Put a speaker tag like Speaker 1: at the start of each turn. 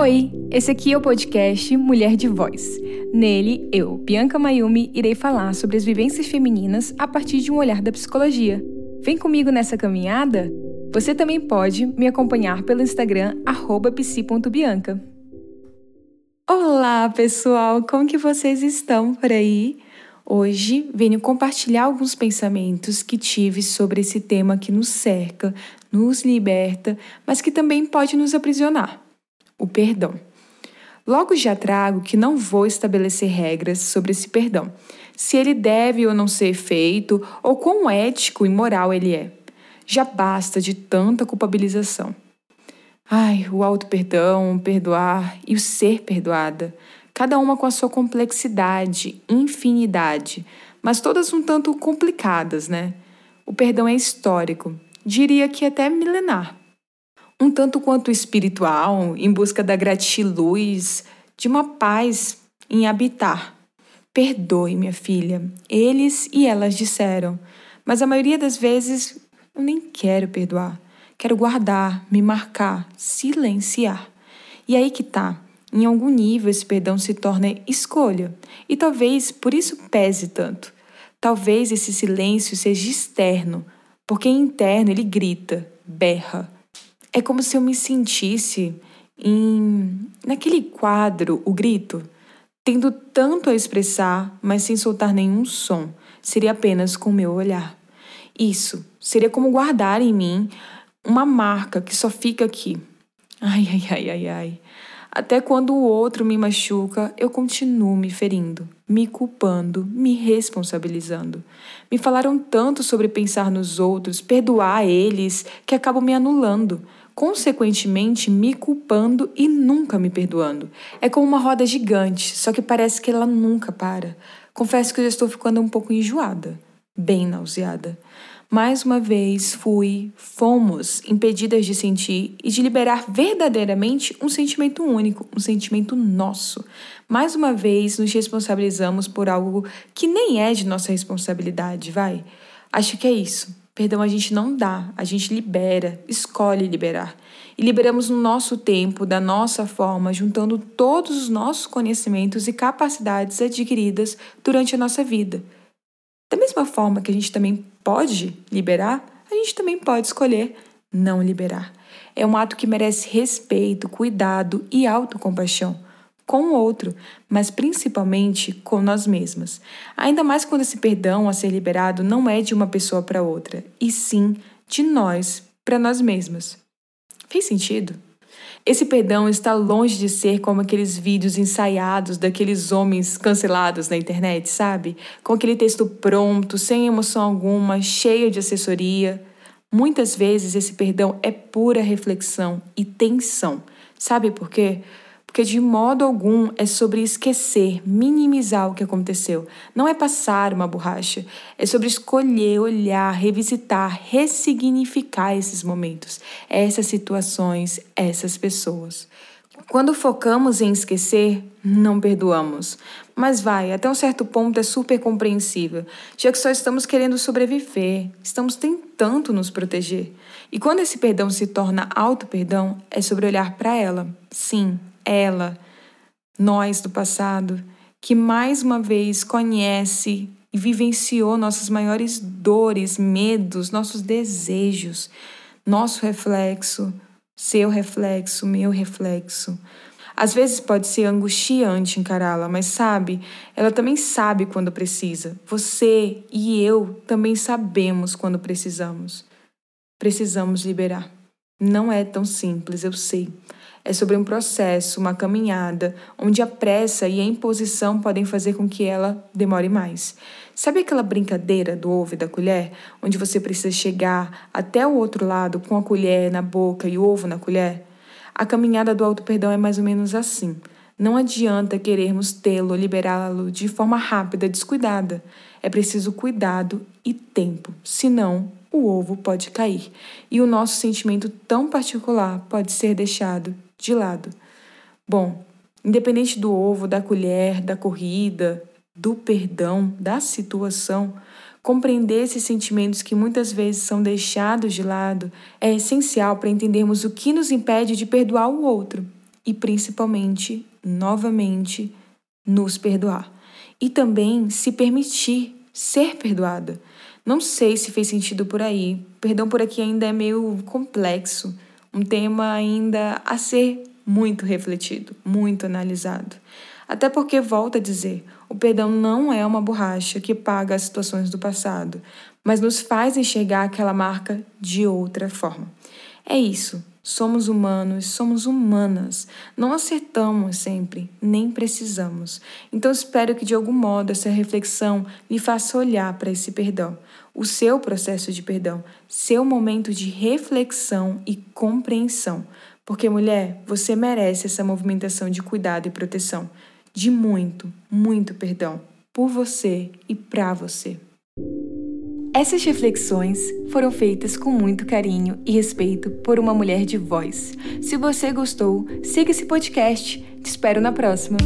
Speaker 1: Oi, esse aqui é o podcast Mulher de Voz. Nele, eu, Bianca Mayumi, irei falar sobre as vivências femininas a partir de um olhar da psicologia. Vem comigo nessa caminhada? Você também pode me acompanhar pelo Instagram psi.bianca. Olá, pessoal, como que vocês estão por aí? Hoje venho compartilhar alguns pensamentos que tive sobre esse tema que nos cerca, nos liberta, mas que também pode nos aprisionar: o perdão. Logo já trago que não vou estabelecer regras sobre esse perdão, se ele deve ou não ser feito, ou quão ético e moral ele é. Já basta de tanta culpabilização. Ai, o auto-perdão, perdoar e o ser perdoada cada uma com a sua complexidade, infinidade, mas todas um tanto complicadas, né? O perdão é histórico, diria que até milenar. Um tanto quanto espiritual, em busca da gratiluz, de uma paz em habitar. Perdoe, minha filha, eles e elas disseram, mas a maioria das vezes eu nem quero perdoar. Quero guardar, me marcar, silenciar. E aí que tá. Em algum nível, esse perdão se torna escolha, e talvez por isso pese tanto. Talvez esse silêncio seja externo, porque interno ele grita, berra. É como se eu me sentisse em naquele quadro, o grito, tendo tanto a expressar, mas sem soltar nenhum som, seria apenas com o meu olhar. Isso seria como guardar em mim uma marca que só fica aqui. Ai, ai, ai, ai, ai. Até quando o outro me machuca, eu continuo me ferindo, me culpando, me responsabilizando. Me falaram tanto sobre pensar nos outros, perdoar eles, que acabo me anulando, consequentemente me culpando e nunca me perdoando. É como uma roda gigante, só que parece que ela nunca para. Confesso que eu já estou ficando um pouco enjoada, bem nauseada. Mais uma vez fui, fomos impedidas de sentir e de liberar verdadeiramente um sentimento único, um sentimento nosso. Mais uma vez nos responsabilizamos por algo que nem é de nossa responsabilidade, vai? Acho que é isso. Perdão a gente não dá, a gente libera, escolhe liberar. E liberamos no nosso tempo, da nossa forma, juntando todos os nossos conhecimentos e capacidades adquiridas durante a nossa vida. Da mesma forma que a gente também pode liberar, a gente também pode escolher não liberar. É um ato que merece respeito, cuidado e autocompaixão com o outro, mas principalmente com nós mesmas. Ainda mais quando esse perdão a ser liberado não é de uma pessoa para outra, e sim de nós para nós mesmas. Fez sentido? Esse perdão está longe de ser como aqueles vídeos ensaiados daqueles homens cancelados na internet, sabe? Com aquele texto pronto, sem emoção alguma, cheio de assessoria. Muitas vezes esse perdão é pura reflexão e tensão. Sabe por quê? Porque de modo algum é sobre esquecer, minimizar o que aconteceu. Não é passar uma borracha, é sobre escolher, olhar, revisitar, ressignificar esses momentos, essas situações, essas pessoas. Quando focamos em esquecer, não perdoamos. Mas vai, até um certo ponto é super compreensível, já que só estamos querendo sobreviver, estamos tentando nos proteger. E quando esse perdão se torna auto-perdão, é sobre olhar para ela. Sim, ela, nós do passado, que mais uma vez conhece e vivenciou nossas maiores dores, medos, nossos desejos, nosso reflexo, seu reflexo, meu reflexo. Às vezes pode ser angustiante encará-la, mas sabe, ela também sabe quando precisa. Você e eu também sabemos quando precisamos. Precisamos liberar. Não é tão simples, eu sei. É sobre um processo, uma caminhada, onde a pressa e a imposição podem fazer com que ela demore mais. Sabe aquela brincadeira do ovo e da colher, onde você precisa chegar até o outro lado com a colher na boca e o ovo na colher? A caminhada do auto-perdão é mais ou menos assim. Não adianta querermos tê-lo, liberá-lo de forma rápida, descuidada. É preciso cuidado e tempo, senão o ovo pode cair e o nosso sentimento tão particular pode ser deixado de lado. Bom, independente do ovo, da colher, da corrida, do perdão, da situação, compreender esses sentimentos que muitas vezes são deixados de lado é essencial para entendermos o que nos impede de perdoar o outro. e principalmente, novamente, nos perdoar. E também se permitir ser perdoada. Não sei se fez sentido por aí. Perdão por aqui ainda é meio complexo, um tema ainda a ser muito refletido, muito analisado. Até porque, volto a dizer, o perdão não é uma borracha que paga as situações do passado, mas nos faz enxergar aquela marca de outra forma. É isso. Somos humanos, somos humanas. Não acertamos sempre, nem precisamos. Então espero que de algum modo essa reflexão lhe faça olhar para esse perdão, o seu processo de perdão, seu momento de reflexão e compreensão. Porque, mulher, você merece essa movimentação de cuidado e proteção, de muito, muito perdão, por você e para você. Essas reflexões foram feitas com muito carinho e respeito por uma mulher de voz. Se você gostou, siga esse podcast. Te espero na próxima.